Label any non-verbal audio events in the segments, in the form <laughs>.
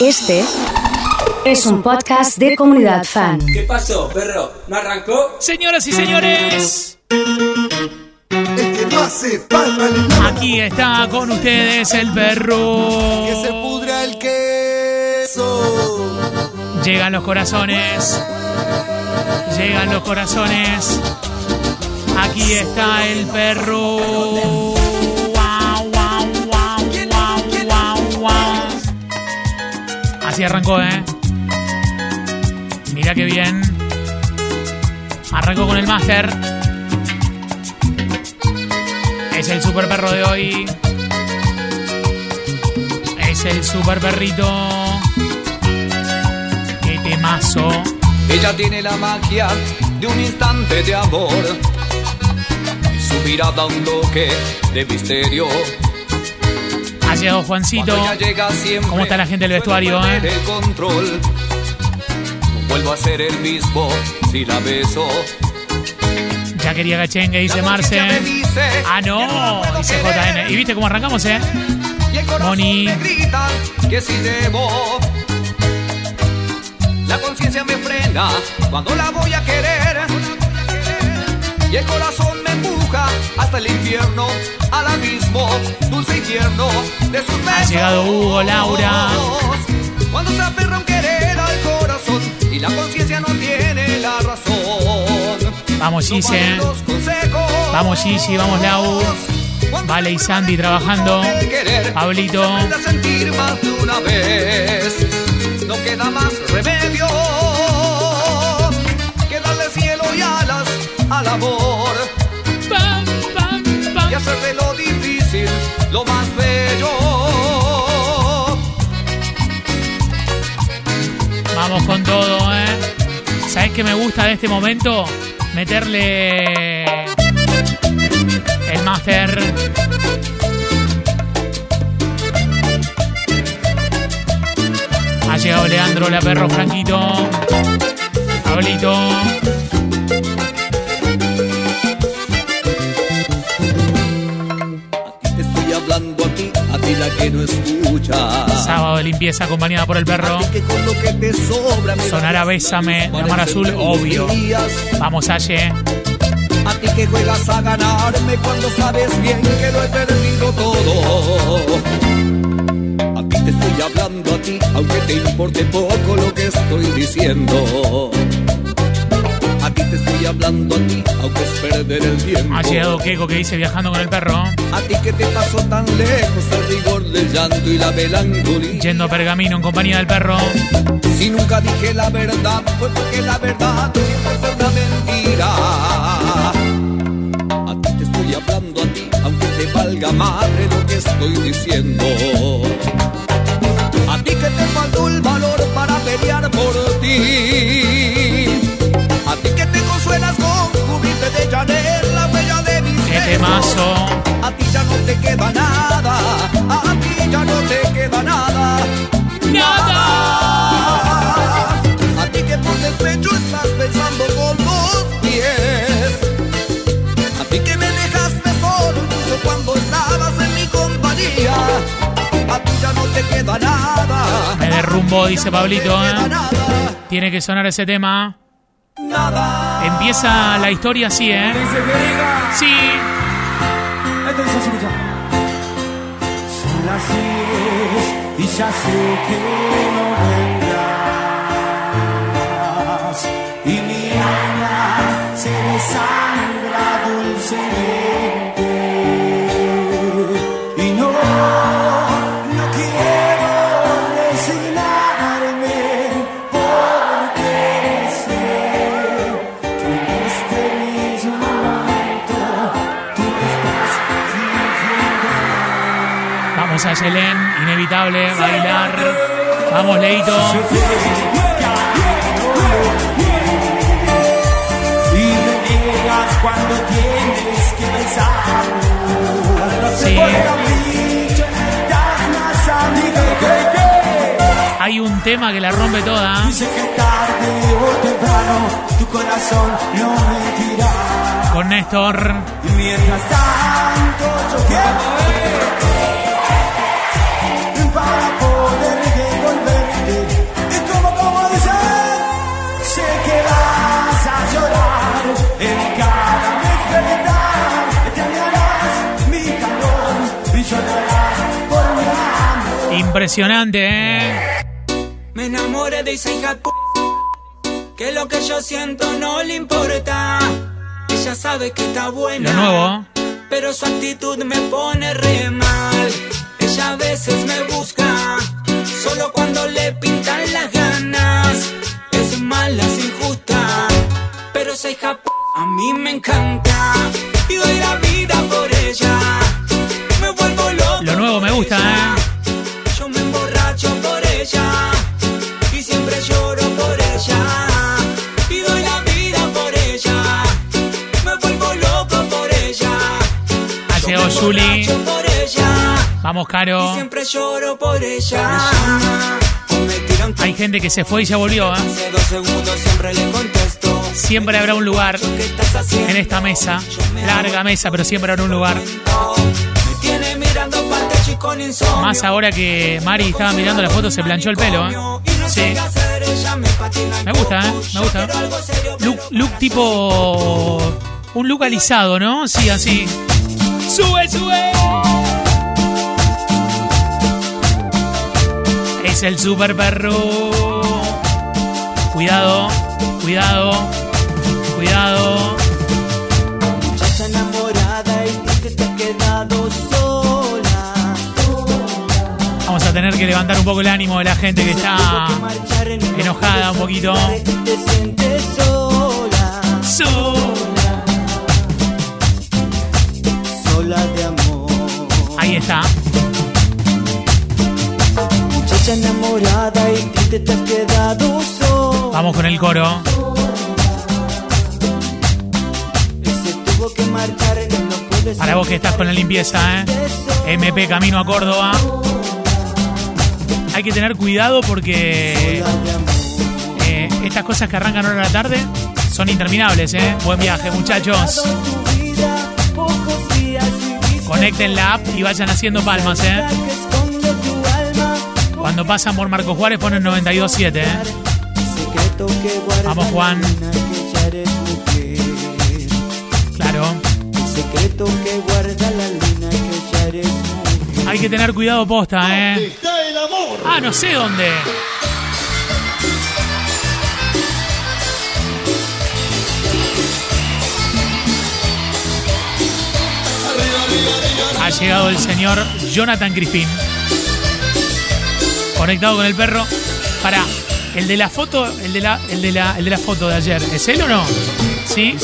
Este es un podcast de comunidad fan. ¿Qué pasó, perro? ¿No arrancó? Señoras y señores, El que no hace palma le aquí está con ustedes el perro. que se pudra el queso. Llegan los corazones. Llegan los corazones. Aquí está el perro. Arrancó, ¿eh? Mira qué bien. Arrancó con el máster. Es el super perro de hoy. Es el super perrito. Qué temazo. Ella tiene la magia de un instante de amor su mirada un toque de misterio. Ha llegado Juancito. Llega ¿Cómo está la gente del vestuario, eh? el control. No vuelvo a ser el mismo si la beso. Ya quería Gachengue, dice Marce. dice Ah, no dice. JN. Y viste cómo arrancamos, ¿eh? Moni. me grita que si debo. La conciencia me frena cuando la voy a querer. Y el corazón hasta el infierno, al abismo, dulce infierno de sus besos. llegado Hugo, Laura. Cuando se aferra un querer al corazón y la conciencia no tiene la razón. Vamos, No los consejos. Vamos, Gigi, vamos, Lau. Vale y Sandy trabajando. querer, Pablito. sentir más de una vez. No queda más remedio que darle cielo y alas al amor lo difícil lo más bello. Vamos con todo, ¿eh? ¿Sabes qué me gusta de este momento? Meterle el máster. Ha llegado Leandro, la perro Franquito. Pablito. Ti la que no escucha. Sábado de limpieza acompañada por el perro. Sonará Bésame, de Mar Azul, obvio. Vamos, Aye. A ti que juegas a ganarme cuando sabes bien que lo he perdido todo. A ti te estoy hablando a ti, aunque te importe poco lo que estoy diciendo. Estoy hablando a ti, aunque es perder el tiempo. Ha llegado Keiko que dice viajando con el perro. A ti que te pasó tan lejos el rigor del llanto y la melancolía. Yendo a Pergamino en compañía del perro. Si nunca dije la verdad, fue porque la verdad siempre fue una mentira. A ti te estoy hablando a ti, aunque te valga madre lo que estoy diciendo. A ti que te faltó el valor para pelear por ti. A ti que te consuelas con cubrirte de Chanel, la bella de mis ¡Qué temazo! A ti ya no te queda nada, a ti ya no te queda nada. Nada. A ti que por despecho estás pensando con dos pies. A ti que me dejaste solo incluso cuando estabas en mi compañía. A ti ya no te queda nada. Me derrumbó, dice Pablito. ¿eh? nada. Tiene que sonar ese tema. Nada. Empieza la historia así, ¿eh? Sí. Son las 10 y ya sé que no vendrás. Y mi alma se desangra dulcemente. A Yelén, inevitable, bailar. Vamos, Leito. Y me niegas cuando tienes que besarlo. No se Sí. puede capricho, das más a mí que que que. Hay Impresionante, ¿eh? Me enamoré de esa hija que lo que yo siento no le importa. Ella sabe que está buena. Pero su actitud me pone re mal. Ella a veces me Solo cuando le pintan las ganas. Es mala, es injusta. Pero esa hija a mí me encanta. Y doy la vida por ella. Me vuelvo loco. Lo nuevo me gusta, ella. ¿eh? Yo me emborracho por ella y siempre lloro por ella. Y doy la vida por ella. Me vuelvo loco por ella. Yo Vamos, y Caro. siempre lloro por ella. Hay gente que se fue y ya volvió, ¿eh? siempre habrá un lugar en esta mesa. Larga mesa, pero siempre habrá un lugar. Más ahora que Mari estaba mirando la foto, se planchó el pelo, ¿eh? Sí. Me gusta, ¿eh? Me gusta. Look, look tipo... Un look alisado, ¿no? Sí, así. ¡Sube, sube! Es el super perro. Cuidado, cuidado, cuidado. Muchacha enamorada y triste te has quedado sola. Vamos a tener que levantar un poco el ánimo de la gente que está enojada un poquito. Sola. Ahí está. Muchacha enamorada y triste te has quedado sola. Vamos con el coro. Y se tuvo que marchar, no puede Para vos que estás con la limpieza, ¿eh? MP Camino a Córdoba. Hay que tener cuidado porque eh, estas cosas que arrancan ahora a la tarde son interminables, ¿eh? Buen viaje, muchachos. Conecten la app y vayan haciendo palmas, ¿eh? Cuando pasan por Marco Juárez ponen 92.7, ¿eh? Vamos, Juan. Claro. Hay que tener cuidado posta, ¿eh? Ah, no sé dónde. Ha llegado el señor Jonathan Crispin. Conectado con el perro. Para, el de la foto, el de la, el de la, el de la foto de ayer, ¿es él o no? ¿Sí?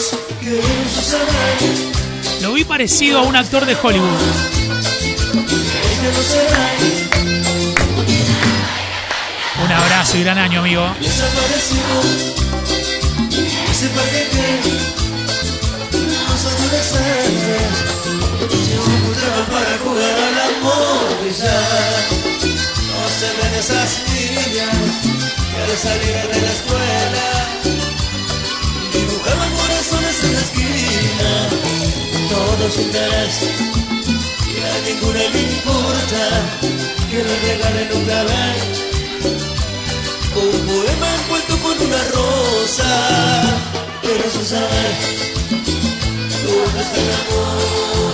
Lo vi parecido a un actor de Hollywood. Un abrazo y gran año, amigo. para jugar al amor se ven esas niñas que al salir de la escuela dibujaban corazones en la esquina todo su interés y a ninguna le importa que le regalen un gabán un poema envuelto con una rosa quiero saber dónde está el amor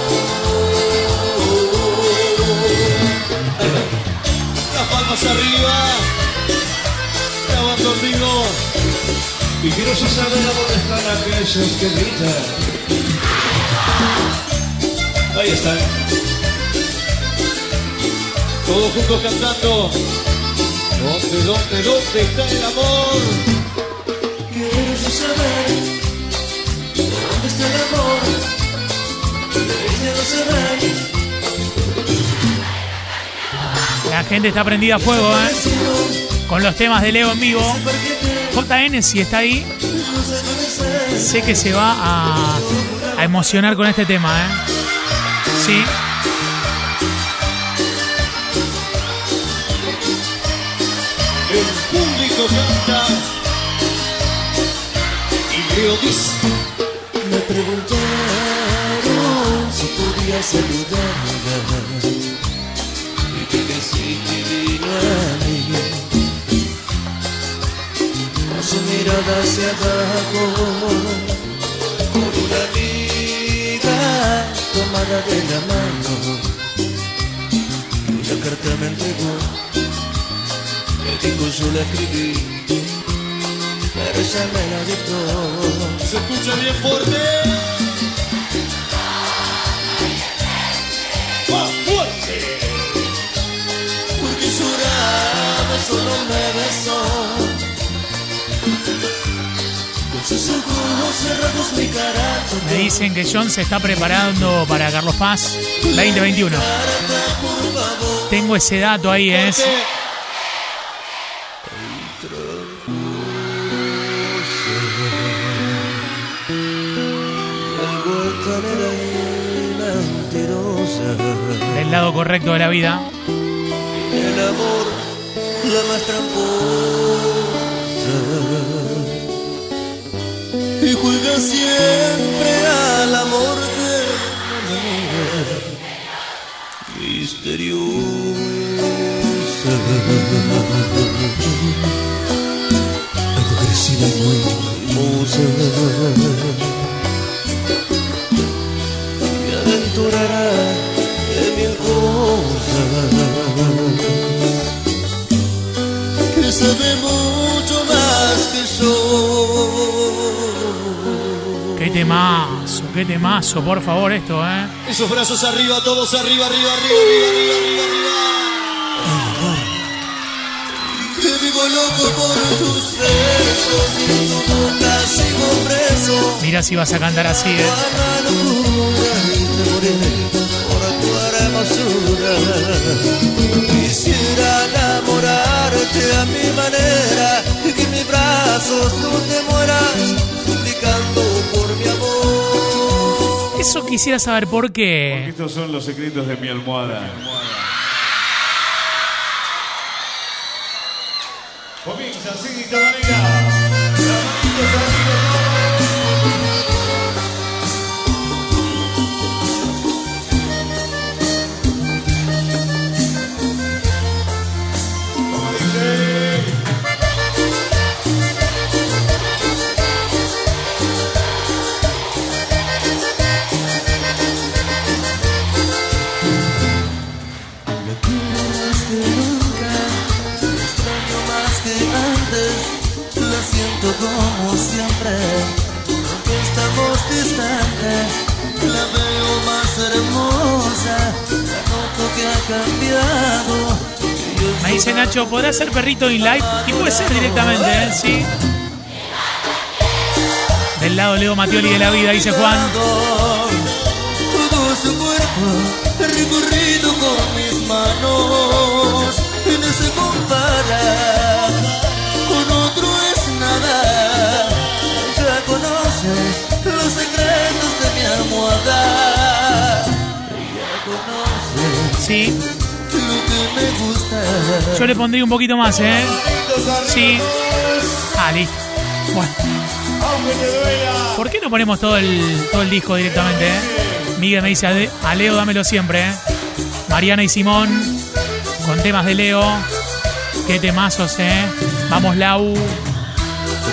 Palmas arriba. Grabando en vivo. Y quiero saber a dónde están aquellos que gritan. Ahí están. Todos juntos cantando. ¿Dónde, dónde, dónde está el amor? Quiero saber dónde está el amor. Quiero saber La gente está prendida a fuego, ¿eh? Con los temas de Leo en vivo. JN, si está ahí, sé que se va a, a emocionar con este tema, ¿eh? Sí. El público canta. Y Leo dice. Me preguntaron si podía saludarla y que que sí vino a mí. Con una amiga tomada de la mano. La carta me entregó yo la escribí, pero ella me la dictó. Se escucha bien fuerte. Me dicen que John se está preparando para Carlos Paz 2021. Tengo ese dato ahí, ¿eh? Del lado correcto de la vida. El amor, la más tramposa. Juega siempre al amor de misteriosa. Agresiva y muy hermosa. Y aventurará Qué temazo, qué temazo, por favor, esto, ¿eh? Esos brazos arriba, todos arriba, arriba, arriba, arriba, arriba, arriba, Que vivo loco por tus besos y tu boca sigo preso. Mira si vas a cantar así, ¿eh? Te. Quisiera enamorarte a mi manera y que mis brazos tú te mueras suplicando. Eso quisiera saber por qué. Estos son los secretos de mi almohada. Comienza distantes, la veo más hermosa, noto que ha cambiado. Me dice Nacho, ¿podrá ser perrito in live? Y puede ser directamente, ¿eh? Sí. Del lado Leo Matioli de la vida, dice Juan. Todo su cuerpo recorrido con mis manos no se compara los secretos de mi almohada. Conoce Sí. lo que me gusta. Yo le pondría un poquito más, ¿eh? Sí. Ah, listo. Bueno. Te. ¿Por qué no ponemos todo el, todo el disco directamente, eh? Miguel me dice, a, Leo dámelo siempre, ¿eh? Mariana y Simón, con temas de Leo. Qué temazos, ¿eh? Vamos, Lau. No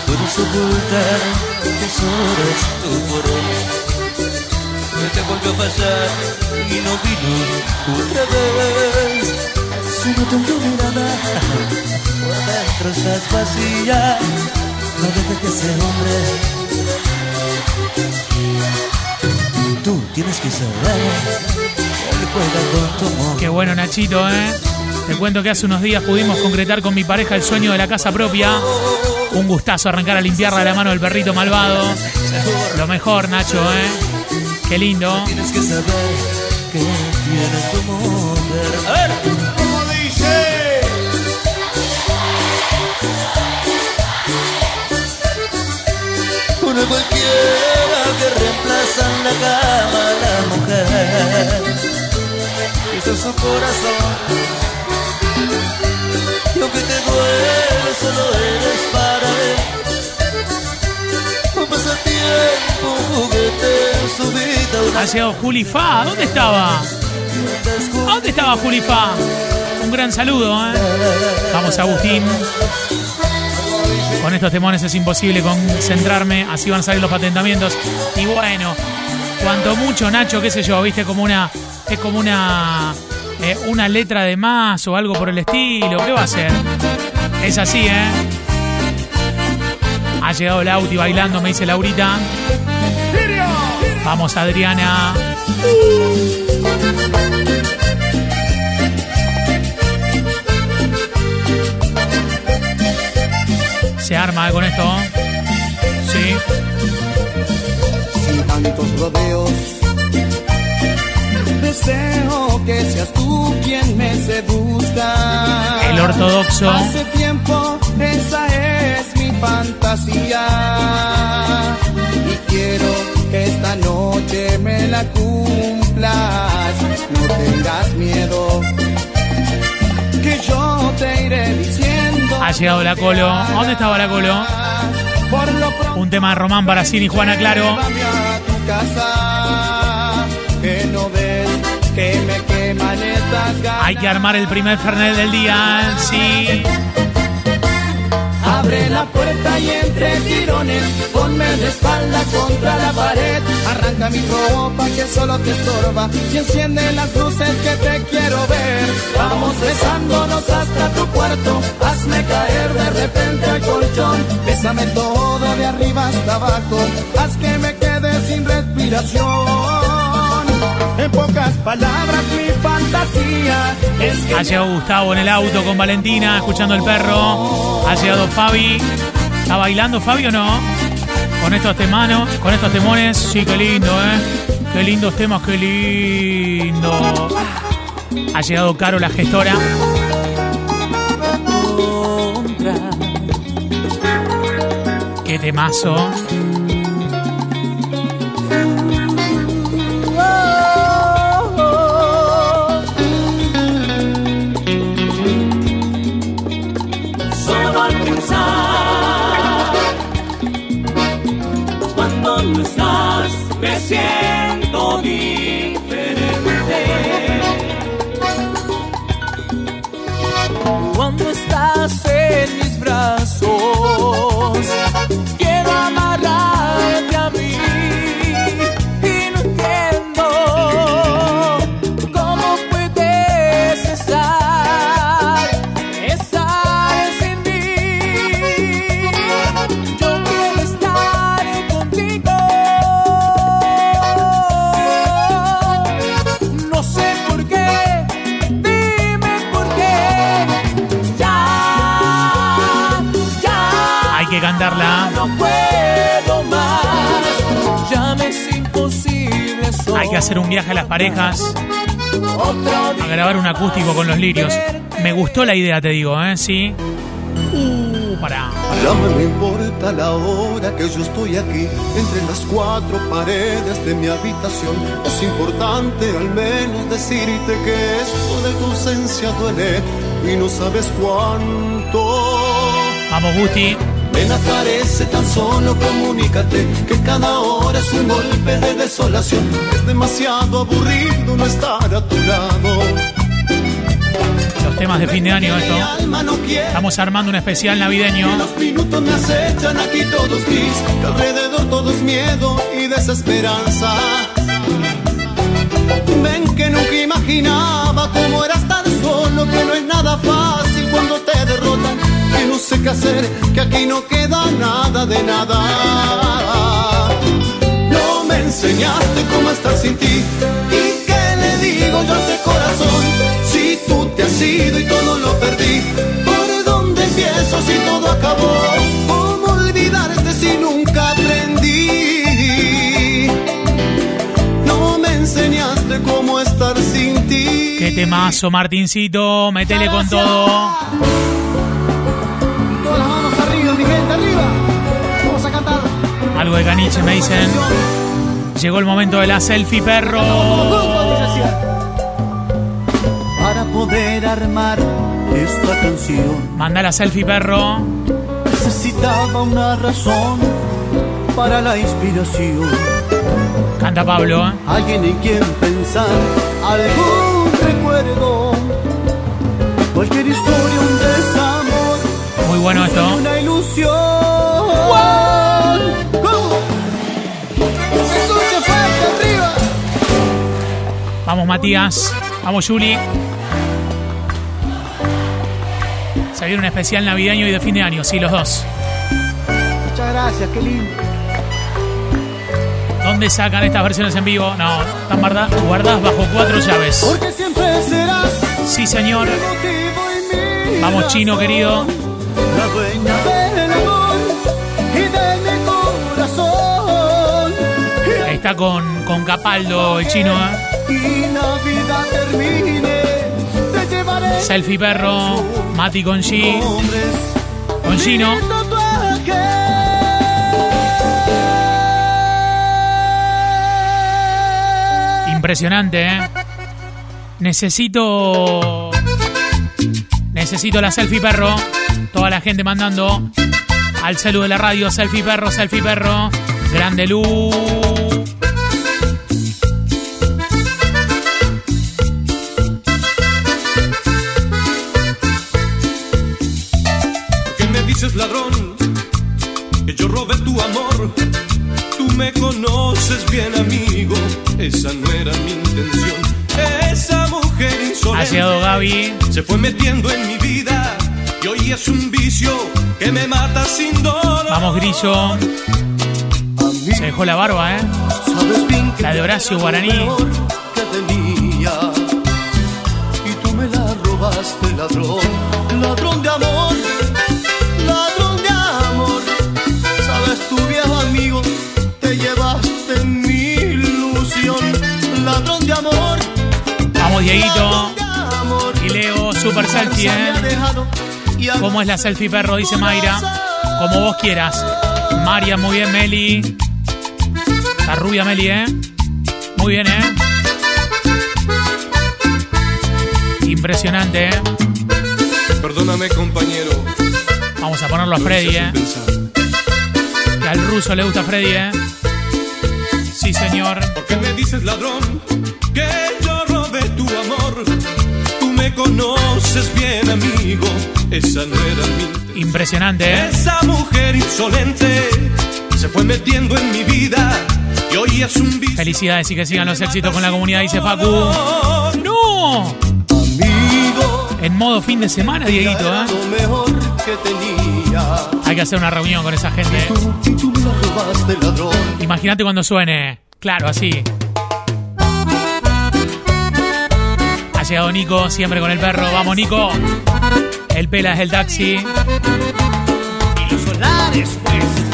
puedo soportar sobres tu. Me te volvió a pasar y no vino otra vez. Si no tengo mirada, por dentro estás vacía. No dejes que ese hombre. Tú tienes que saber. Él juega con tu amor. Qué bueno, Nachito, ¿eh? Te cuento que hace unos días pudimos concretar con mi pareja el sueño de la casa propia. Un gustazo arrancar a limpiarla de la mano del perrito malvado. Lo mejor, Nacho, ¿eh? Qué lindo. Tienes que saber que tienes tu. A ver. Una cualquiera que reemplaza en la cama a la mujer. Es su corazón. Y aunque te duele, solo eres para Ha llegado Juli Fa. ¿Dónde estaba? ¿A dónde estaba Juli Fa? Un gran saludo, ¿eh? Vamos, Agustín. Con estos temones es imposible concentrarme, así van a salir los patentamientos. Y bueno, cuanto mucho, Nacho, qué sé yo, viste, como una. Es como una. eh, una letra de más o algo por el estilo. ¿Qué va a ser? Es así, ¿eh? Ha llegado el Auti bailando, me dice Laurita. Vamos, Adriana. Se arma con esto. Sí. sin tantos rodeos. Deseo que seas tú quien me seduzca. El ortodoxo. Hace tiempo esa es mi fantasía. Y quiero que esta noche me la cumplas. No tengas miedo. Que yo te iré diciendo. Ha llegado la Colo. ¿Dónde estaba la Colo? Un tema de Román para Cini y Juana Claro. Hay que armar el primer Fernet del día. Sí. Abre la puerta y entre tirones, ponme de espalda contra la pared. Arranca mi ropa que solo te estorba y enciende las luces que te quiero ver. Vamos besándonos hasta tu cuarto, hazme caer de repente al colchón. Bésame todo de arriba hasta abajo, haz que me quede sin respiración. En pocas palabras mi Ha llegado Gustavo en el auto con Valentina, escuchando el perro. Ha llegado Fabi. ¿Está bailando Fabi o no? Con estos temanos, con estos temones. Sí, qué lindo, ¿eh? Qué lindos temas, qué lindo. Ha llegado Caro, la gestora. Qué temazo. Estás me siento Hay que hacer un viaje a las parejas. A grabar un acústico con los lirios. Me gustó la idea, te digo, ¿eh? Sí. Uh, pará. Ya no me importa la hora que yo estoy aquí, entre las cuatro paredes de mi habitación. Es importante al menos decirte que esto de tu ausencia duele y no sabes cuánto. Vamos, Gusti. Ven aparece tan solo, comunícate que cada hora es un golpe de desolación. Es demasiado aburrido no estar a tu lado. Los temas de fin de año, esto. Estamos armando un especial navideño. Los minutos me acechan aquí todos gris, que alrededor todo es miedo y desesperanza. Ven que nunca imaginaba cómo era estar solo, que no es nada fácil cuando te derrotan, que no sé qué hacer, que aquí no queda nada de nada. No me enseñaste cómo estar sin ti, y qué le digo yo a este corazón, si tú te has ido y todo lo perdí, ¿por dónde empiezo si todo acabó? ¿Cómo olvidarte si nunca aprendí? No me enseñaste cómo estar sin ti. Qué temazo, Martincito. Metele con todo. Algo de caniche, me dicen. Llegó el momento de la selfie, perro. Para poder armar esta canción Manda la selfie, perro. necesitaba una razón para la inspiración. Canta Pablo, ¿eh? Alguien en quien pensar, algún recuerdo, cualquier historia, un desamor, Muy bueno esto. una ilusión. ¿Cómo? Vamos, Matías. Vamos, Juli. Se viene un especial navideño y de fin de año, sí, los dos. Muchas gracias, qué lindo. ¿Dónde sacan estas versiones en vivo? No, están guarda- guardadas bajo cuatro llaves. Porque siempre serás Sí, señor. Vamos, chino, querido. La dueña del amor y de mi corazón. Está con, con Capaldo, el chino. ¿eh? Termine, te llevaré Selfie perro, Mati con G, hombres. con Gino. mi tatuaje. Impresionante, ¿eh? Necesito. Necesito la selfie perro. Toda la gente mandando al celu de la radio. Selfie perro, selfie perro. Grande luz. Ladrón? Que yo robé tu amor. Tú me conoces bien, amigo. Esa no era mi intención. Esa mujer insolente Gaby. se fue metiendo en mi vida. Y hoy es un vicio que me mata sin dolor. Vamos, Grillo. Se dejó la barba, ¿eh? Sabes bien que La de Horacio Guaraní. que tenía. Y tú me la robaste. Ladrón Vamos, Dieguito. Y Leo, super selfie, ¿eh? ¿Cómo es la selfie perro? Dice Mayra. Como vos quieras. María, muy bien, Meli. La rubia Meli, ¿eh? Muy bien, ¿eh? Impresionante, ¿eh? Perdóname, compañero. Vamos a ponerlo a Freddy, ¿eh? Que al ruso le gusta Freddy, ¿eh? Sí, señor. ¿Por qué me dices ladrón? Tu amor. Tú me conoces bien, amigo. Esa no era mi intención. Impresionante, ¿eh? Esa mujer insolente se fue metiendo en mi vida y hoy es un vicio. Felicidades y que sigan los éxitos con la comunidad, dice Facu. ¡No! Amigo. En modo fin de semana, Dieguito, ¿eh? mejor que tenía. Hay que hacer una reunión con esa gente. ¿eh? Imagínate cuando suene. Claro, así. Llegado Nico, siempre con el perro. Vamos, Nico. El pela es el taxi. Y los solares, pues,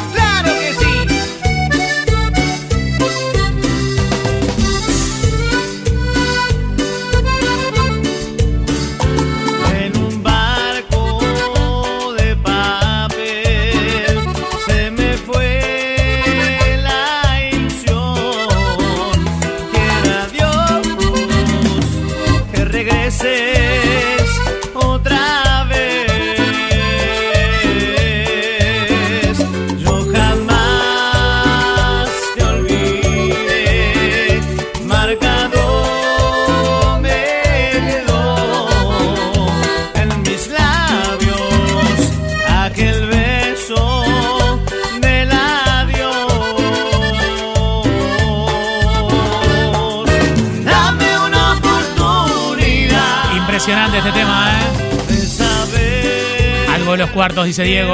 dice Diego.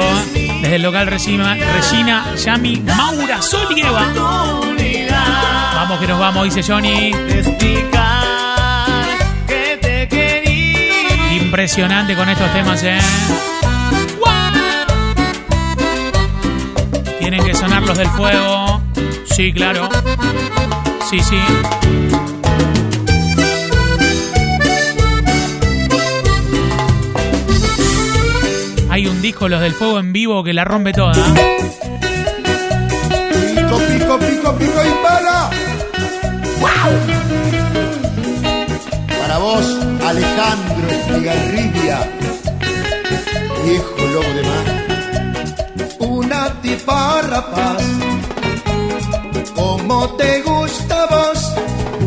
Desde el local Regina, Regina Yami, Maura Solieva. Vamos que nos vamos, dice Johnny. Impresionante con estos temas, ¿eh? Tienen que sonar los del fuego. Sí, claro. Sí, sí. Un disco, los del fuego en vivo, que la rompe toda. Pico, pico, pico, pico y para. Para vos, Alejandro Estigarribia, viejo lobo de mar. Una tipa rapaz, como te gusta vos,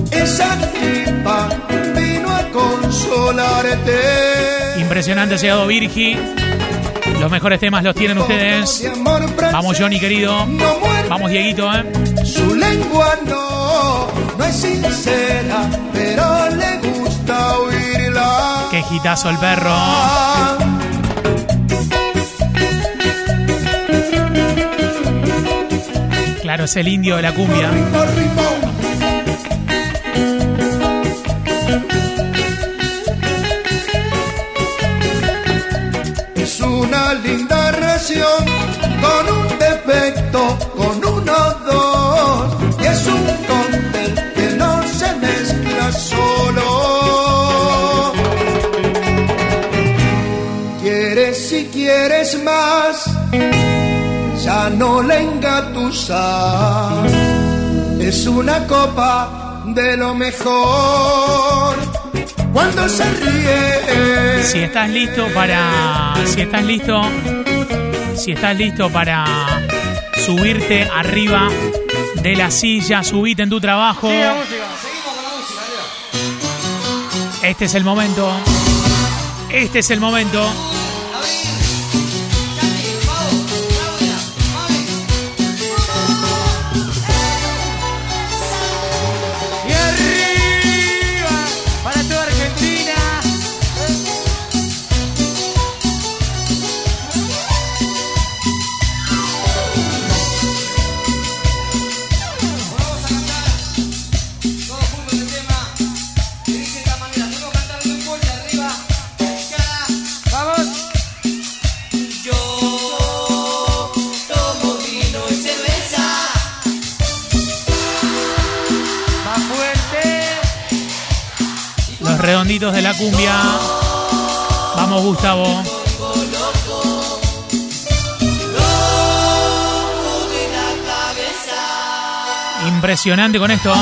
esa tipa vino a consolarte. Impresionante ha llegado Virgi. Los mejores temas los tienen ustedes. Vamos, Johnny querido. Vamos, Dieguito, ¿eh? Su lengua no, es sincera, pero le gusta oírla. Qué gitazo el perro. Claro, es el indio de la cumbia. Con un defecto, con uno dos. Y es un cóctel que no se mezcla solo. Quieres si quieres más, ya no le engatusas. Es una copa de lo mejor. Cuando se ríe. Si estás listo para. Si estás listo. Si estás listo para subirte arriba de la silla, subite en tu trabajo. Este es el momento. Este es el momento. Gustavo. Impresionante con esto.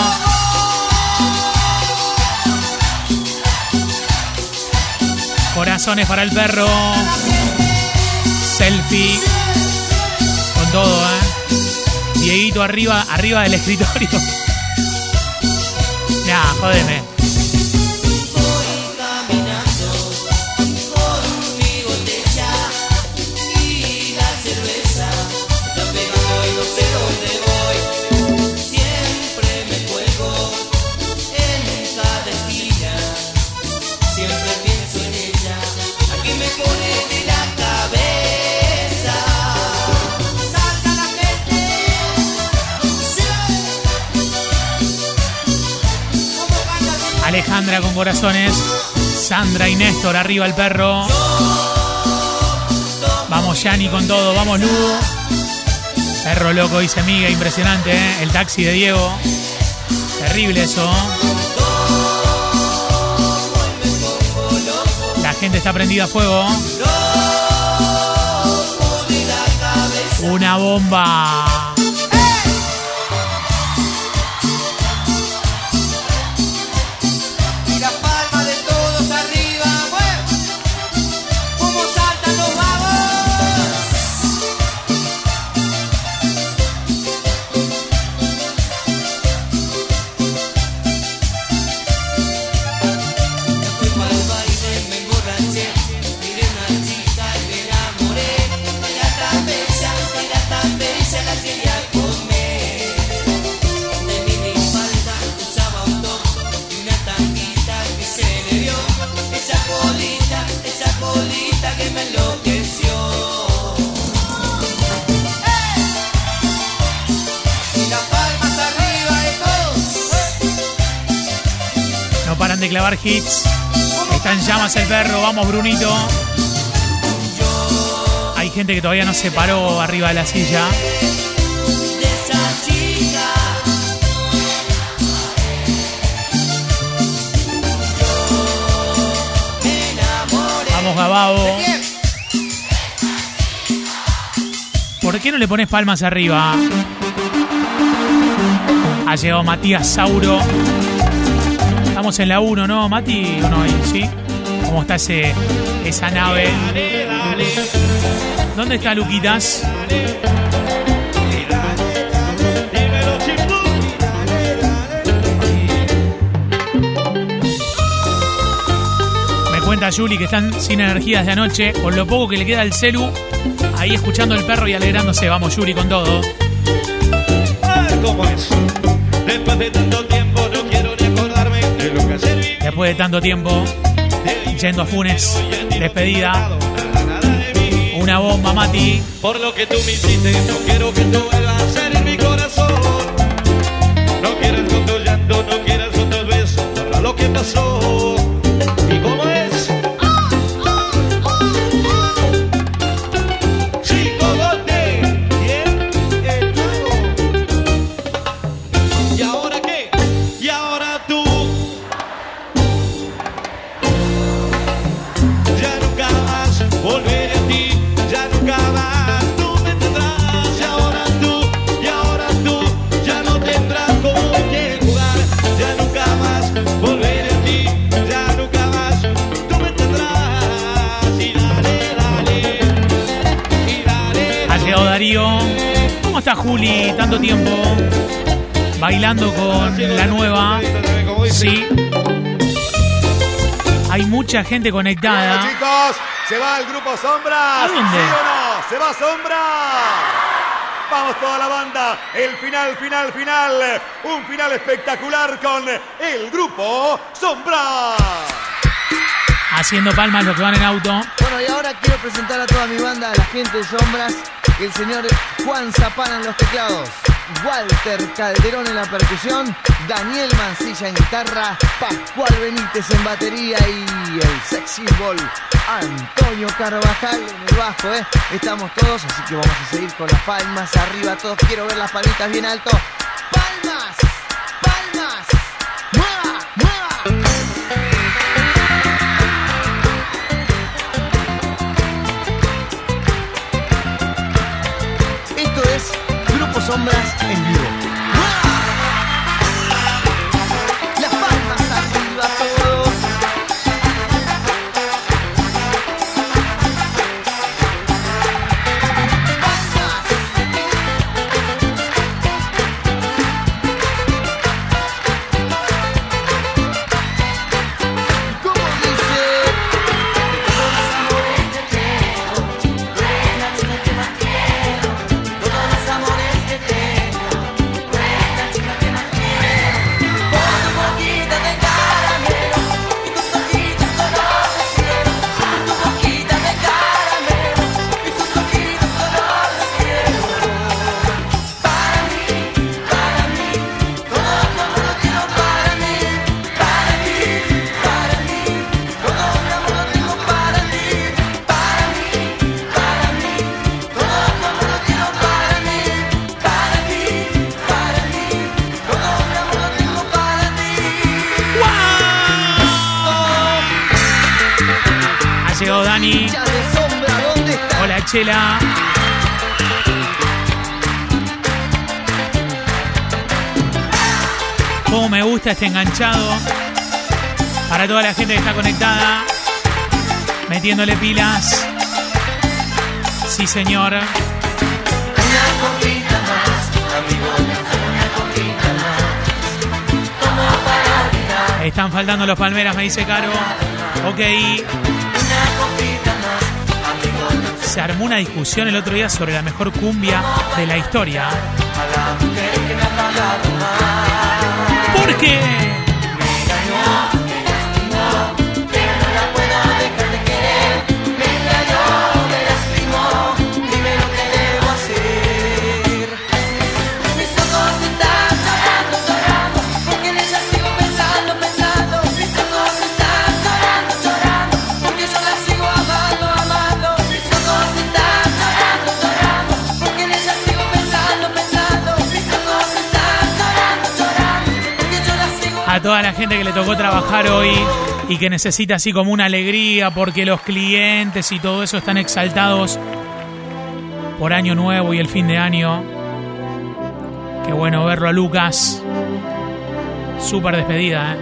Corazones para el perro. Selfie. Con todo, ¿eh? Dieguito arriba, arriba del escritorio. <laughs> Nah, jodeme. Alejandra con corazones. Sandra y Néstor arriba el perro. Vamos Yani con todo, vamos Lu. Perro loco dice Miga, impresionante, ¿eh? El taxi de Diego. Terrible eso. La gente está prendida a fuego. Una bomba. Clavar hits. Está en llamas el perro. Vamos, Brunito. Hay gente que todavía no se paró arriba de la silla. Vamos, Gababo. ¿Por qué no le pones palmas arriba? Ha llegado Matías Sauro. En la 1, ¿no, Mati? ¿O no? Ahí, ¿Sí? ¿Cómo está ese, esa nave? ¿Dónde está Luquitas? Me cuenta Juli que están sin energías de anoche, con lo poco que le queda al celu, ahí escuchando el perro y alegrándose. Vamos, Juli, con todo. ¿Cómo es? Después de tanto tiempo después de tanto tiempo, yendo a Funes, despedida. Una bomba, Mati. Por lo que tú me hiciste, no quiero que tú vuelvas a ser en mi corazón. No quieras con tu llanto, no quieras con tu beso, lo que pasó. Está Juli? Tanto tiempo. Bailando con la nueva. Sí. Hay mucha gente conectada. Bueno, chicos, se va el grupo Sombra. ¿A dónde? ¿Sí o no? Se va Sombra. Vamos toda la banda. El final, final, final. Un final espectacular con el grupo Sombra. Haciendo palmas los que van en auto. Bueno, y ahora quiero presentar a toda mi banda, a la gente de Sombras, el señor Juan Zapana en los teclados, Walter Calderón en la percusión, Daniel Mancilla en guitarra, Pascual Benítez en batería y el sex symbol Antonio Carvajal en el bajo, ¿eh? Estamos todos, así que vamos a seguir con las palmas arriba, todos quiero ver las palmitas bien alto. Sombras en Cómo me gusta este enganchado. Para toda la gente que está conectada. Metiéndole pilas. Sí, señor. Una copita más, amigo, una copita más. Como para Están faltando los palmeras, me dice Caro. Ok. Se armó una discusión el otro día sobre la mejor cumbia de la historia. a Toda la gente que le tocó trabajar hoy y que necesita así como una alegría porque los clientes y todo eso están exaltados por año nuevo y el fin de año. Qué bueno verlo a Lucas. Súper despedida, ¿eh?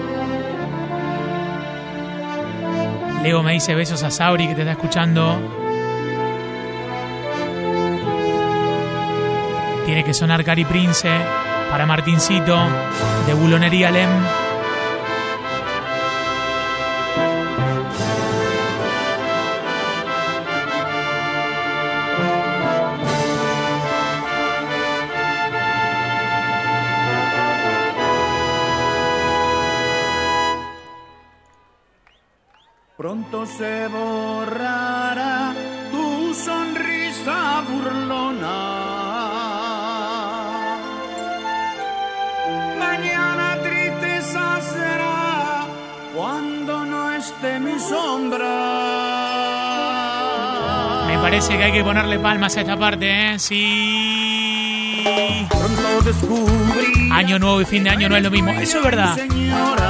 Leo me dice besos a Sauri que te está escuchando. Tiene que sonar Cari Prince para Martincito de Bulonería Lem. se borrará tu sonrisa burlona. Mañana tristeza será cuando no esté mi sombra. Me parece que hay que ponerle palmas a esta parte, ¿eh? Sí. Año nuevo y fin de año no es lo mismo. Eso es verdad. Señora.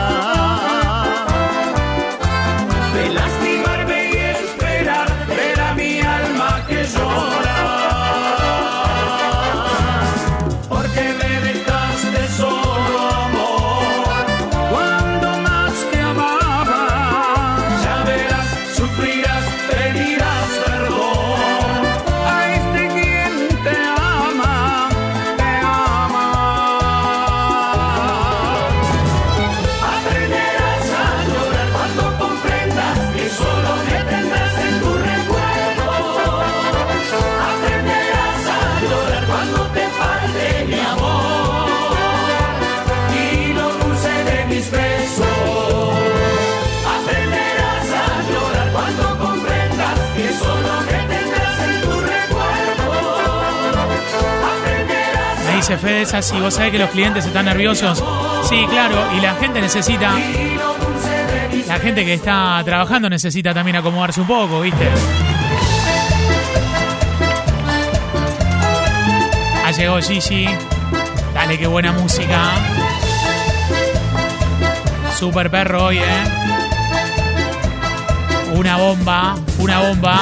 Dice Fede, es así. ¿Vos sabés que los clientes están nerviosos? Sí, claro. Y la gente necesita. La gente que está trabajando necesita también acomodarse un poco, ¿viste? Ha llegado Gigi. Dale, qué buena música. Super perro hoy, ¿eh? Una bomba, una bomba.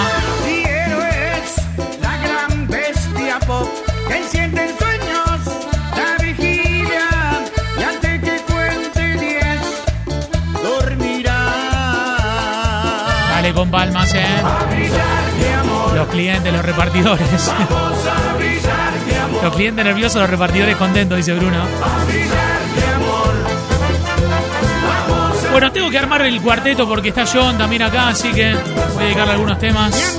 Con palmas, ¿eh? Los clientes, los repartidores. Los clientes nerviosos, los repartidores contentos, dice Bruno. Bueno, tengo que armar el cuarteto porque está John también acá, así que voy a dedicarle algunos temas.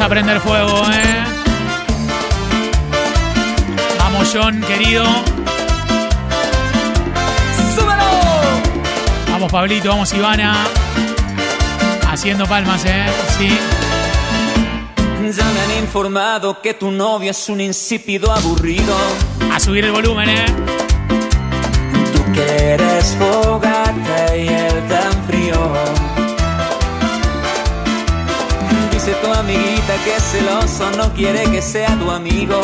Empieza a prender fuego, ¿eh? Vamos, John, querido. Vamos, Pablito, vamos, Ivana. Haciendo palmas, ¿eh? Sí. Ya me han informado que tu novio es un insípido aburrido. A subir el volumen, ¿eh? Tú que eres fogata y él tan frío. Tu amiguita que es celoso no quiere que sea tu amigo.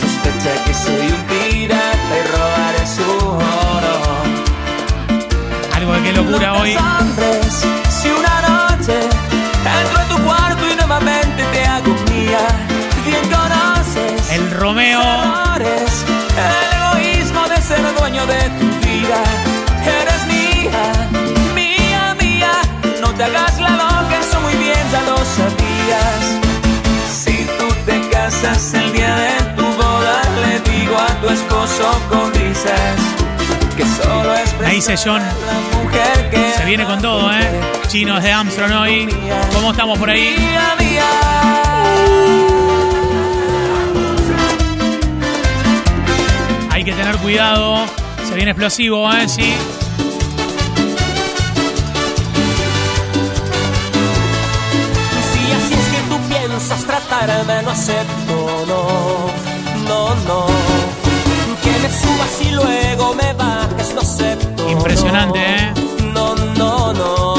Sospecha que soy un pirata y robaré su oro. Algo de qué locura No hoy. asombres si una noche entro en tu cuarto y nuevamente te hago mía. Bien conoces El Romeo. errores, el egoísmo de ser dueño de tu vida. A tu esposo con risas que solo es Me dice John. la mujer que Se viene con todo, ¿eh? Chinos de Armstrong hoy. ¿Cómo estamos por ahí? Mía. Hay que tener cuidado. Se viene explosivo, ¿eh? Sí. Si así es que tú piensas tratarme, no acepto, no, no, no. Que me subas y luego me bajes, no acepto. Impresionante, ¿eh? No, no, no.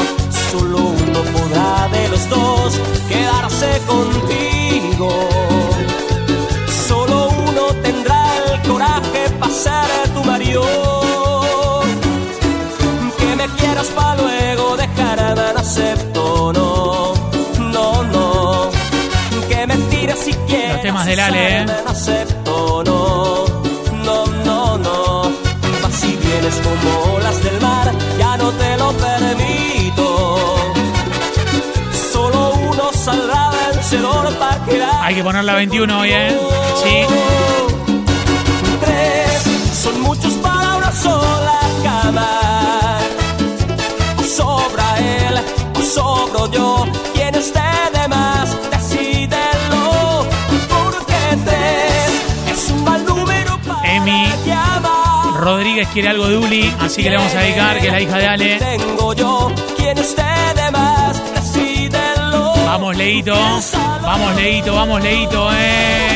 Solo uno podrá de los dos quedarse contigo. Solo uno tendrá el coraje para ser tu marido. Que me quieras para luego dejarme, no acepto, no, no, no. Que me tires si quieres. Los temas del Ale, ¿eh? Vienes como olas del mar, ya no te lo permito. Solo uno saldrá vencedor para quedar. Hay que poner la 21 hoy, ¿eh? Sí. Tres son muchos para una sola cama. Sobra él, sobro yo. ¿Quién ustedes Rodríguez quiere algo de Uli, así que le vamos a dedicar, que es la hija de Ale. Tengo yo, ¿quién usted de más? Decídelo. Vamos, Leito. Vamos, Leito, vamos, Leito, eh.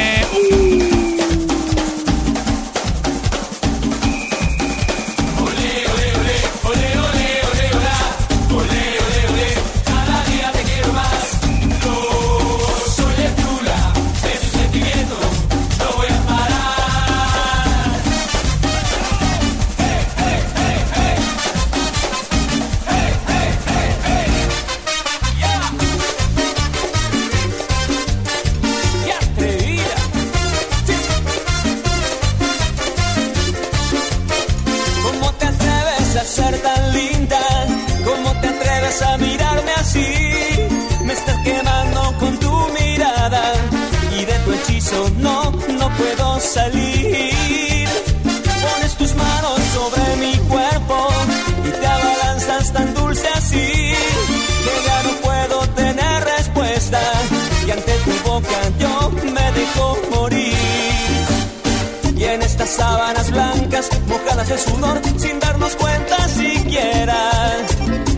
Mojadas de sudor, sin darnos cuenta siquiera,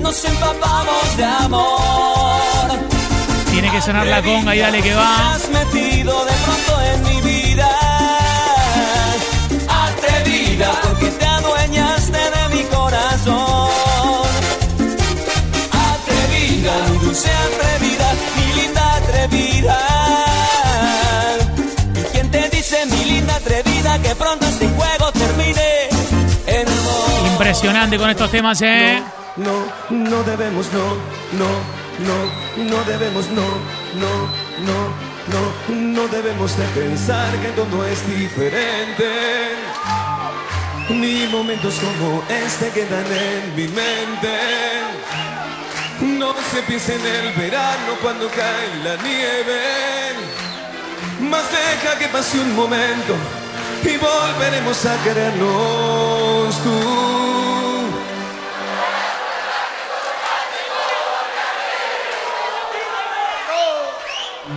nos empapamos de amor. Tiene que sonar la conga y dale que va. has metido de pronto en mi vida. Atrevida, porque te adueñaste de mi corazón. Atrevida, mi dulce atrevida, mi linda atrevida. ¿Y quién te dice, mi linda atrevida, que pronto este Impresionante con estos temas, eh. No, no debemos, no, no, no, no debemos, no, no, no, no, no debemos de pensar que todo es diferente. Ni momentos como este quedan en mi mente. No se piensa en el verano cuando cae la nieve. Más deja que pase un momento y volveremos a querernos tú.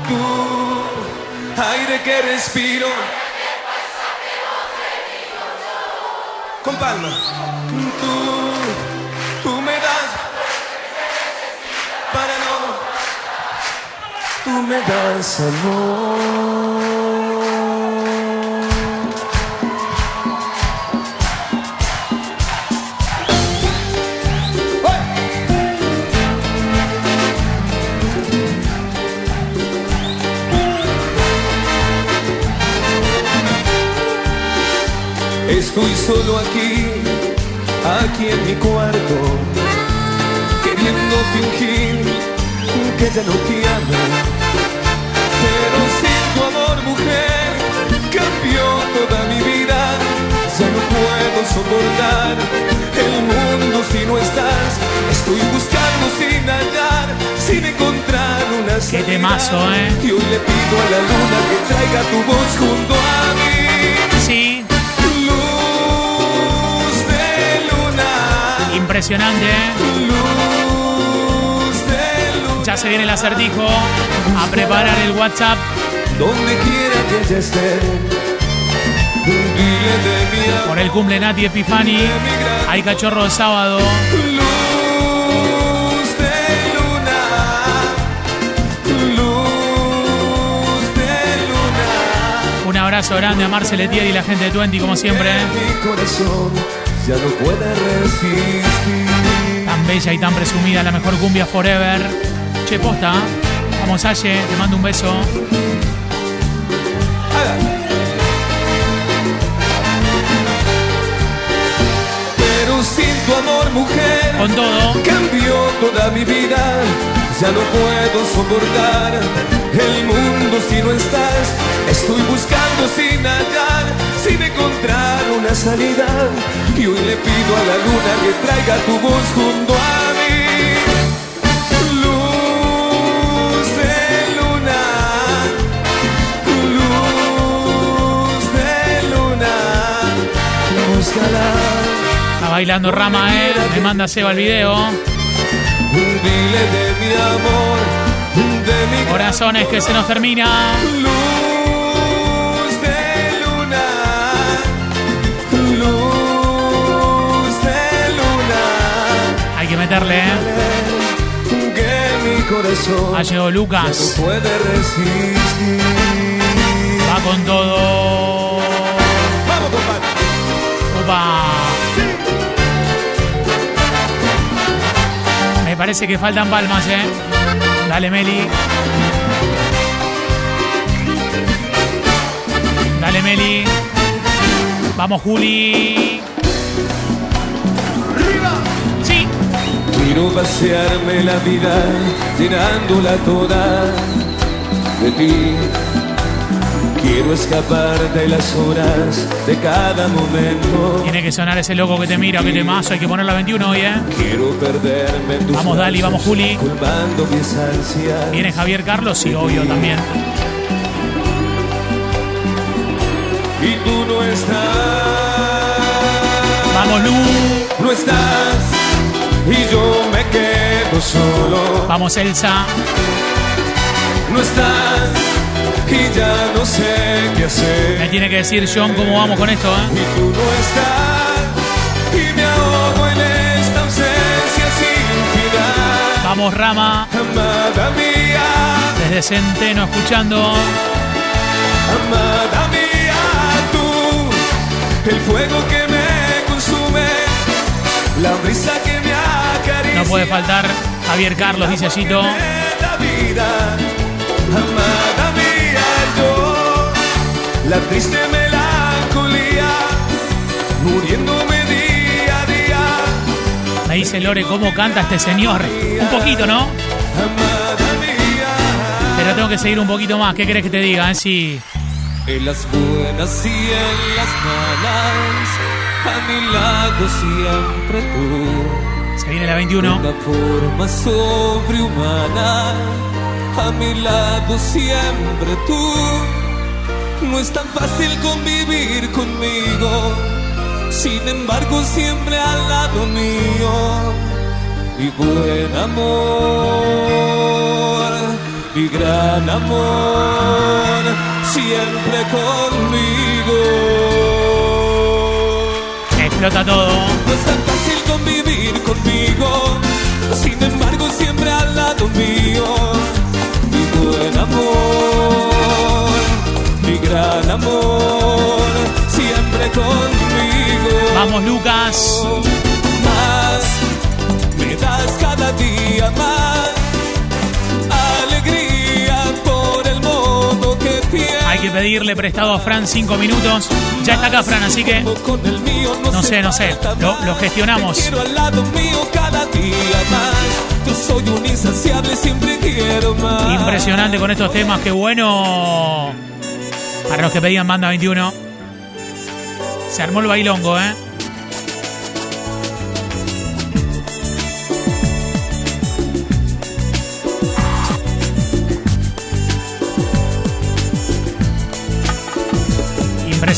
Tú, aire que respiro. Con palma. Tú, tú me das. Para no. Tú me das amor. Estoy solo aquí, aquí en mi cuarto, queriendo fingir que ya no te amo. Pero sin tu amor, mujer, cambió toda mi vida. Ya no puedo soportar el mundo si no estás. Estoy buscando sin hallar, sin encontrar una Qué temazo, eh. Y hoy le pido a la luna que traiga tu voz junto a mí. Sí, impresionante, eh. Ya se viene el acertijo. A preparar el WhatsApp. Donde quiera que ella esté. Por el cumple Nati Epifani. Hay cachorro de sábado. Luz de luna, luz de luna. Un abrazo grande a Marcel Etier y la gente de Twenty, como siempre. Eh. Ya no puede resistir. Tan bella y tan presumida, la mejor cumbia forever. Che, posta. Vamos, Aye, te mando un beso. Pero sin tu amor, mujer, Con todo. cambió toda mi vida. Ya no puedo soportar el mundo si no estás. Estoy buscando sin hallar, sin encontrar una salida. Y hoy le pido a la luna que traiga tu voz junto a mí. Luz de luna, luz de luna, búscala. Está bailando Rama, eh. Me manda Seba el video. Dile de mi amor, de mi Corazones que se nos termina. Meterle, ¿eh? Que mi corazón Ha llegado Lucas. Va con todo. Vamos. Me parece que faltan palmas, ¿eh? Dale, Meli. Dale, Meli. Vamos, Juli. Sí. Quiero pasearme la vida llenándola toda de ti. Quiero escapar de las horas de cada momento. Tiene que sonar ese loco que te mira, que te mazo. Hay que poner la 21 hoy, ¿eh? Quiero perderme en tus Vamos, Dali, vamos, Juli. Viene Javier Carlos, sí, obvio también. Y tú no estás. Vamos, Lu. No estás. Y yo me quedo solo. Vamos, Elsa. No estás. Y ya no sé qué hacer. Me tiene que decir John cómo vamos con esto, ¿eh? Y tú no estás. Y me ahogo en esta ausencia sin final. Vamos, Rama. Amada mía. Desde Centeno escuchando. Amada mía, tú, el fuego que me consume, la brisa que me. No puede faltar Javier Carlos, dice vida, amada mía, yo, la triste melancolía, muriéndome día a día. Me dice Lore cómo canta este señor. Un poquito, ¿no? Amada mía, Pero tengo que seguir un poquito más. ¿Qué crees que te diga? Eh? Si en las buenas y en las malas, a mi lado siempre tú. Se viene la 21. Una forma sobrehumana, a mi lado siempre tú. No es tan fácil convivir conmigo, sin embargo siempre al lado mío. Mi buen amor, mi gran amor, siempre conmigo. Explota todo. No es tan fácil convivir conmigo, sin embargo siempre al lado mío. Mi buen amor, mi gran amor, siempre conmigo. Vamos, Lucas. Más, me das cada día más que pedirle prestado a Fran 5 minutos. Ya está acá, Fran, así que no sé, no sé. Lo, lo gestionamos. Impresionante con estos temas. Qué bueno. Para los que pedían banda 21. Se armó el bailongo, ¿eh?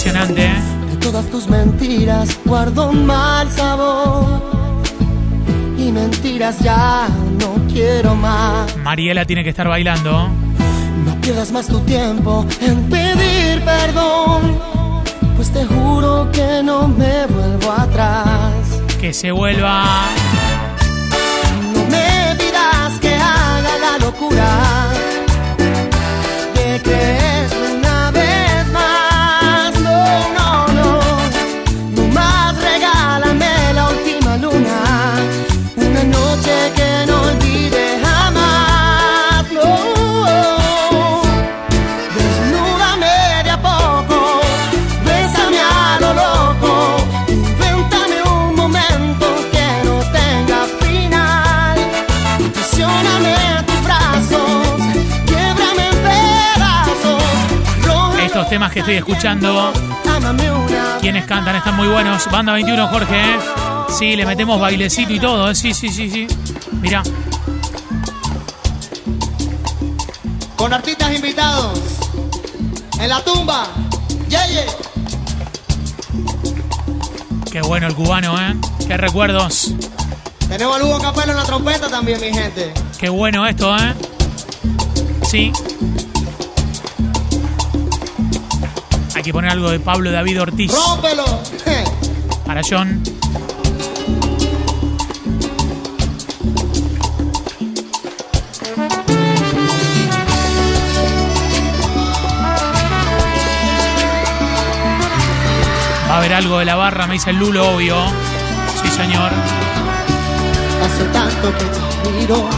Impresionante, ¿eh? De todas tus mentiras guardo un mal sabor. Y mentiras ya no quiero más. Mariela tiene que estar bailando. No pierdas más tu tiempo en pedir perdón. Pues te juro que no me vuelvo atrás. Que se vuelva. No me pidas que haga la locura Temas que estoy escuchando. Quienes cantan están muy buenos. Banda 21, Jorge, ¿eh? Sí, le metemos bailecito y todo, ¿eh? Sí, sí, sí, sí. Mira, con artistas invitados. En la tumba. Yeye. qué bueno el cubano, ¿eh? Qué recuerdos. Tenemos a Lugo Capelo en la trompeta también, mi gente. Qué bueno esto, ¿eh? Sí. Hay que poner algo de Pablo David Ortiz. ¡Rómpelo! Para John. Va a haber algo de la barra, me dice el Lulo, obvio. Sí, señor. Hace tanto que te miro,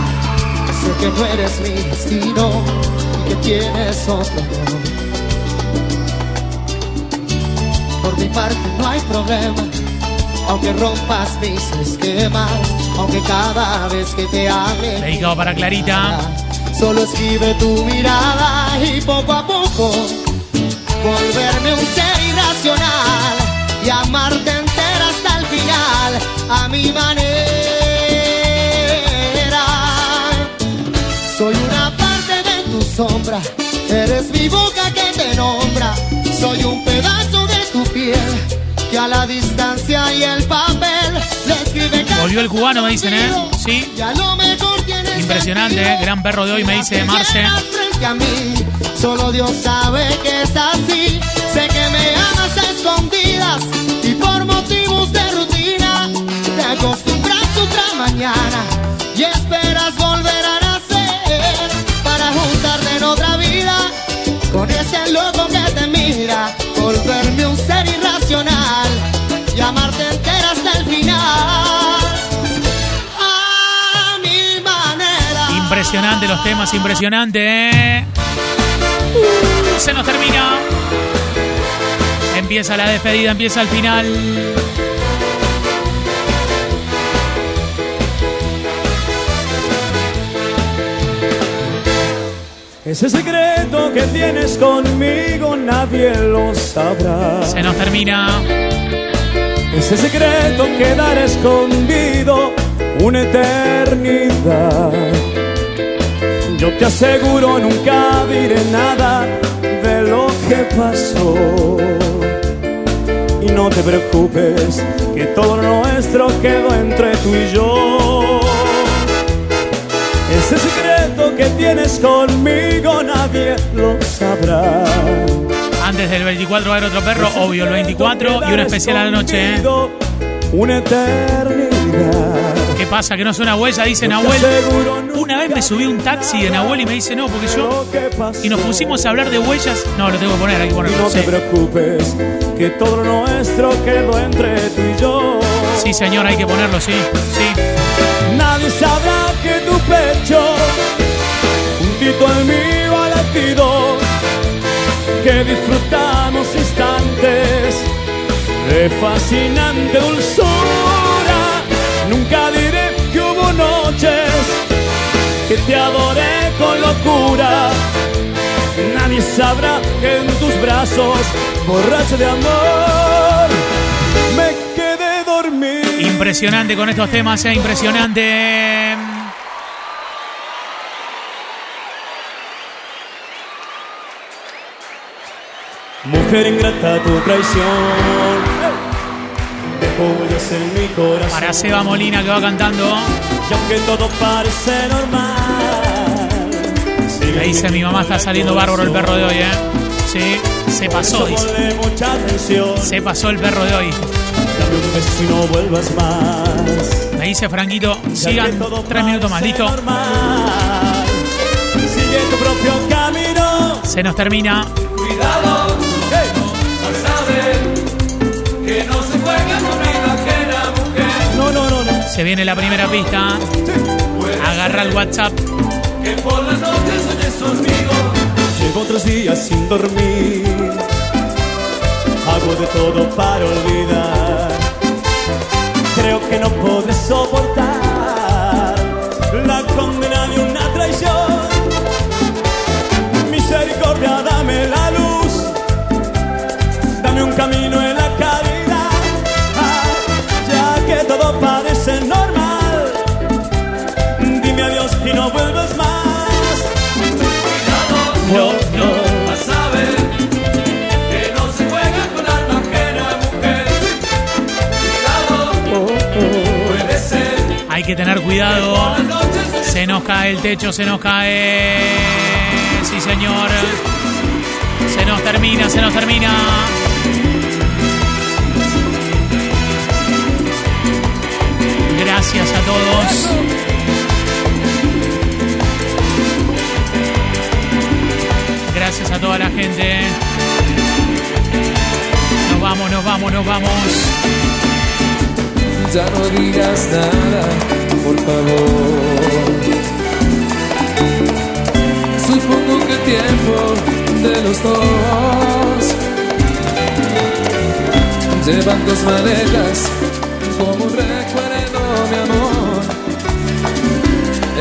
sé que no eres mi destino y que tienes otro. Por mi parte no hay problema, aunque rompas mis esquemas, aunque cada vez que te hable. Dedicado para Clarita. Solo escribe tu mirada y poco a poco volverme un ser irracional y amarte entera hasta el final a mi manera. Soy una parte de tu sombra, eres mi boca que te nombra, soy un pedazo piel que a la distancia y el papel le escribe Volvió el cubano, me dicen, ¿eh? Sí. Ya lo mejor tienes Impresionante, ¿eh? Gran perro de hoy, me dice Marce. a mí. Solo Dios sabe que es así. Sé que me amas a escondidas y por motivos de rutina te acostumbras otra mañana y esperas volver a nacer para juntarte en otra vida con ese loco que te mira, Impresionante los temas, impresionante, ¿eh? Uh, se nos termina. Empieza la despedida, empieza el final. Ese secreto que tienes conmigo nadie lo sabrá. Se nos termina. Ese secreto quedará escondido una eternidad. Yo te aseguro nunca diré nada de lo que pasó. Y no te preocupes, que todo lo nuestro quedó entre tú y yo. Ese secreto que tienes conmigo nadie lo sabrá. Antes del 24 va a haber otro perro, obvio, el 24 y un especial a la noche, ¿eh? Una eternidad. ¿Qué pasa? Que no suena huella, dice Nahuel. Una vez me subí un taxi de Nahuel y me dice no, porque yo. Y nos pusimos a hablar de huellas. No, lo tengo que poner, hay que ponerlo. no te preocupes, que todo lo nuestro quedó entre tú y yo. sí, señor, hay que ponerlo, sí. Sí. Nadie sabrá que tu pecho, juntito al mío ha latido, que disfrutamos instantes de fascinante dulzura. Nunca que te adoré con locura. Nadie sabrá que en tus brazos, borracho de amor, me quedé dormido. Impresionante con estos temas, ¿eh? Impresionante. Mujer ingrata, tu traición en mi corazón. Para Seba Molina que va cantando. Y aunque todo parece normal, sigue Me dice mi mamá está saliendo bárbaro el perro de hoy, ¿eh? Sí, se pasó, dice. Se pasó el perro de hoy. un no vuelvas más. Me dice Franquito, sigan tres minutos más, ¿listo? normal, Sigue tu propio camino. Se nos termina. Se viene la primera pista. Agarra el WhatsApp. Que por las noches soñes conmigo. Llevo tres días sin dormir. Hago de todo para olvidar. Creo que no podré soportar la condena de una traición. Misericordia, dame la luz. Dame un camino en que tener cuidado. Se nos cae el techo, se nos cae. Sí, señor. Se nos termina, se nos termina. Gracias a todos. Gracias a toda la gente. Nos vamos. nos vamos, nos vamos. Ya no digas nada, por favor. Supongo que el tiempo de los dos llevan dos maletas como un recuerdo, mi amor.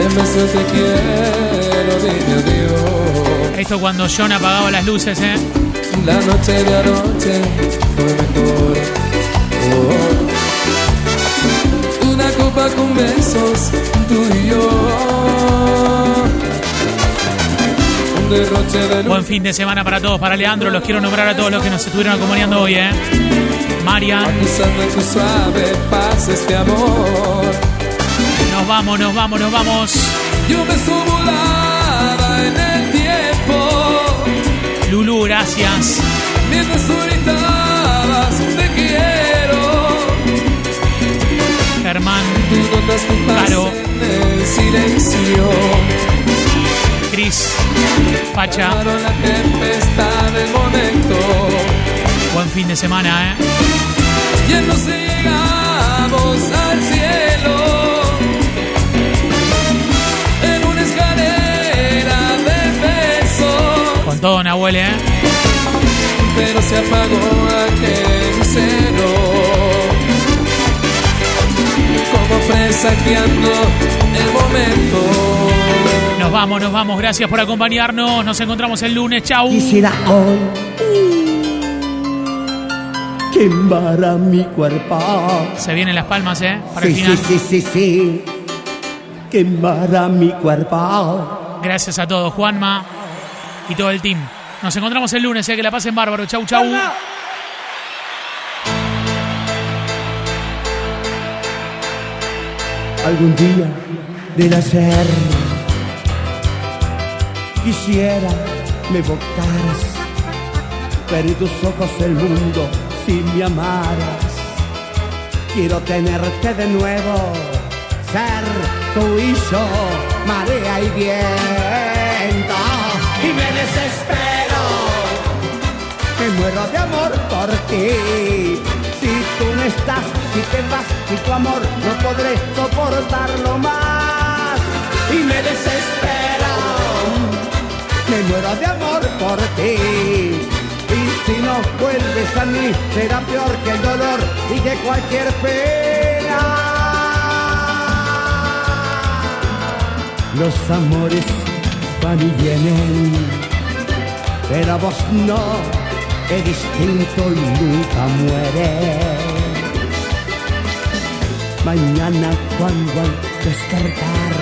En vez de te quiero, dime adiós. Esto cuando John apagaba las luces, ¿eh? La noche de anoche fue mejor. Oh. Con besos, tú y yo. Un derroche de luz. Buen fin de semana para todos, para Leandro. Los quiero nombrar a todos los que nos estuvieron acompañando hoy, ¿eh? Marian, este nos vamos, nos vamos, nos vamos. Yo me en el tiempo. Lulu, gracias. Mientras tú gritabas, Caro. silencio. Cris, Facha. Buen fin de semana, ¿eh? Ya no sé, llegamos al cielo. Con todo, Nahuel, ¿eh? Pero se apagó aquel Como presagiando el momento. Nos vamos, nos vamos. Gracias por acompañarnos. Nos encontramos el lunes. Chau. Quisiera hoy quemar mi cuerpo. Se vienen las palmas, ¿eh? Para el Sí, final. sí, sí, sí, sí. Quemar mi cuerpo. Gracias a todos, Juanma y todo el team. Nos encontramos el lunes, ¿eh? Que la pasen bárbaro. Chau, chau. Algún día del ayer quisiera me evocaras, ver en tus ojos el mundo si me amaras. Quiero tenerte de nuevo, ser y yo, marea y viento. Y me desespero, me muero de amor por ti. Tú no estás, si te vas, si tu amor no podré soportarlo más. Y me desespero, me muero de amor por ti. Y si no vuelves a mí, será peor que el dolor y que cualquier pena. Los amores van y vienen, pero vos no, es distinto y nunca muere. Mañana cuando al despertar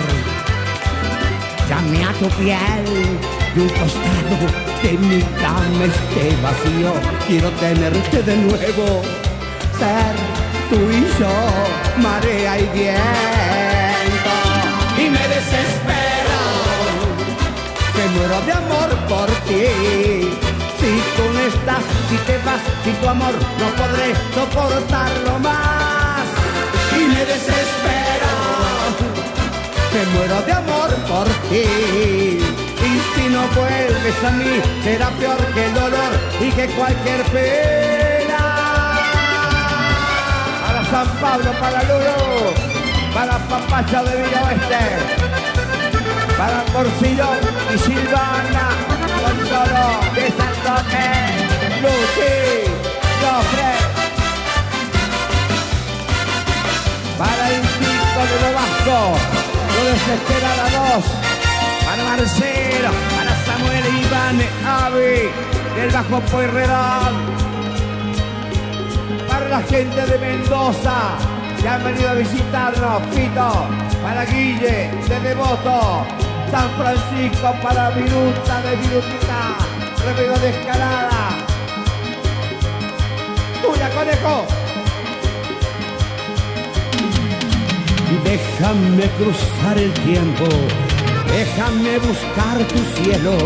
llame a tu piel y un costado de mi cama esté vacío. Quiero tenerte de nuevo, ser tú y yo, marea y viento. Y me desespero, me muero de amor por ti. Si tú no estás, si te vas, si tu amor no podré soportarlo más. Y me desespero, me muero de amor por ti. Y si no vuelves a mí, será peor que el dolor y que cualquier pena. Para San Pablo, para Luro, para Papaya de Villa Oeste, para Porcillo y Silvana, la para Marcelo, para Samuel Iván, Avi, del Bajo Pueyrredón, para la gente de Mendoza, que han venido a visitarnos, Pito, para Guille, de Devoto, San Francisco, para Viruta, de Virutita, Remedio de Escalada, tuya, conejo. Déjame cruzar el tiempo, déjame buscar tu cielo,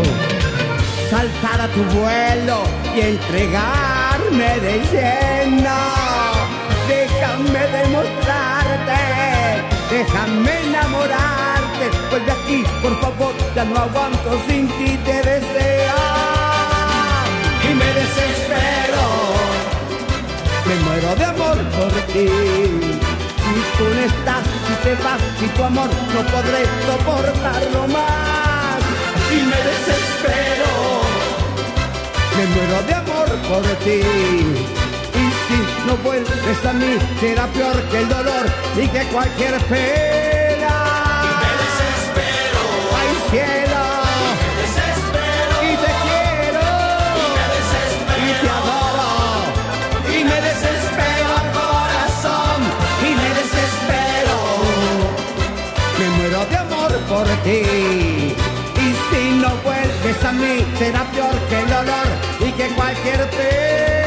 saltar a tu vuelo y entregarme de lleno. Déjame demostrarte, déjame enamorarte. Vuelve aquí, por favor, ya no aguanto sin ti te deseo. Y me desespero, Me muero de amor por ti. Tú no estás, si te vas, si tu amor no podré soportarlo más. Y me desespero. Me muero de amor por ti. Y si no vuelves a mí, será peor que el dolor y que cualquier pena. por ti. Y si no vuelves a mí, será peor que el dolor y que cualquier pena.